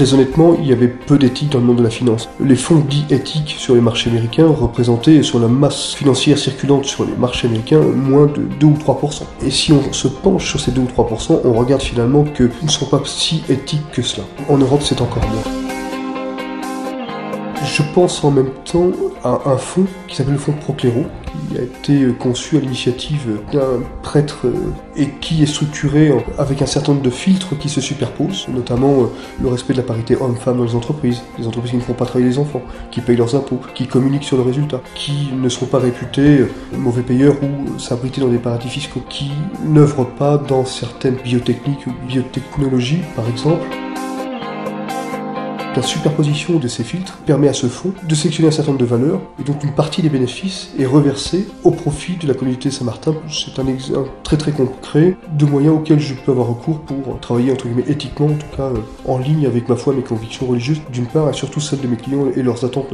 Très honnêtement, il y avait peu d'éthique dans le monde de la finance. Les fonds dits éthiques sur les marchés américains représentaient sur la masse financière circulante sur les marchés américains moins de 2 ou 3%. Et si on se penche sur ces 2 ou 3%, on regarde finalement qu'ils ne sont pas si éthiques que cela. En Europe, c'est encore moins. Je pense en même temps à un fonds qui s'appelle le fonds Procléro, qui a été conçu à l'initiative d'un prêtre euh, et qui est structuré avec un certain nombre de filtres qui se superposent, notamment euh, le respect de la parité homme-femme dans les entreprises, les entreprises qui ne font pas travailler les enfants, qui payent leurs impôts, qui communiquent sur le résultat, qui ne sont pas réputés euh, mauvais payeurs ou s'abriter dans des paradis fiscaux, qui n'œuvrent pas dans certaines biotechniques ou biotechnologies, par exemple. La superposition de ces filtres permet à ce fonds de sélectionner un certain nombre de valeurs, et donc une partie des bénéfices est reversée au profit de la communauté Saint-Martin. C'est un exemple très très concret de moyens auxquels je peux avoir recours pour travailler entre guillemets éthiquement, en tout cas euh, en ligne avec ma foi, mes convictions religieuses d'une part, et surtout celles de mes clients et leurs attentes.